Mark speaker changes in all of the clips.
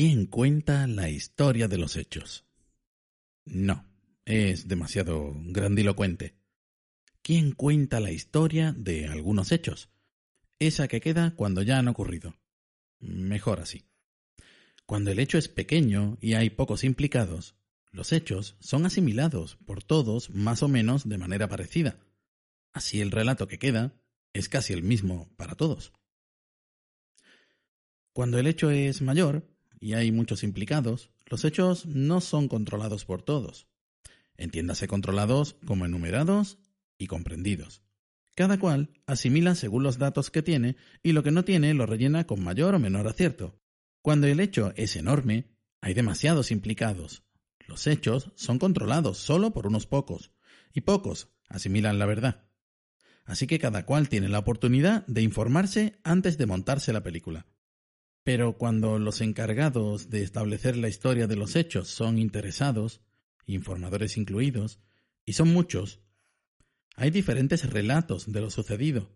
Speaker 1: ¿Quién cuenta la historia de los hechos? No, es demasiado grandilocuente. ¿Quién cuenta la historia de algunos hechos? Esa que queda cuando ya han ocurrido. Mejor así. Cuando el hecho es pequeño y hay pocos implicados, los hechos son asimilados por todos más o menos de manera parecida. Así el relato que queda es casi el mismo para todos. Cuando el hecho es mayor y hay muchos implicados, los hechos no son controlados por todos. Entiéndase controlados como enumerados y comprendidos. Cada cual asimila según los datos que tiene y lo que no tiene lo rellena con mayor o menor acierto. Cuando el hecho es enorme, hay demasiados implicados. Los hechos son controlados solo por unos pocos, y pocos asimilan la verdad. Así que cada cual tiene la oportunidad de informarse antes de montarse la película. Pero cuando los encargados de establecer la historia de los hechos son interesados, informadores incluidos, y son muchos, hay diferentes relatos de lo sucedido.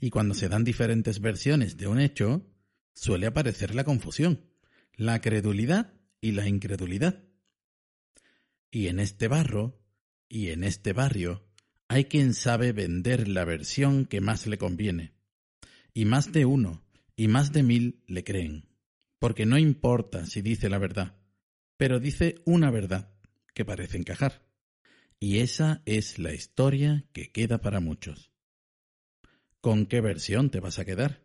Speaker 1: Y cuando se dan diferentes versiones de un hecho, suele aparecer la confusión, la credulidad y la incredulidad. Y en este barro, y en este barrio, hay quien sabe vender la versión que más le conviene. Y más de uno, y más de mil le creen. Porque no importa si dice la verdad, pero dice una verdad que parece encajar. Y esa es la historia que queda para muchos. ¿Con qué versión te vas a quedar?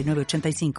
Speaker 2: 906985.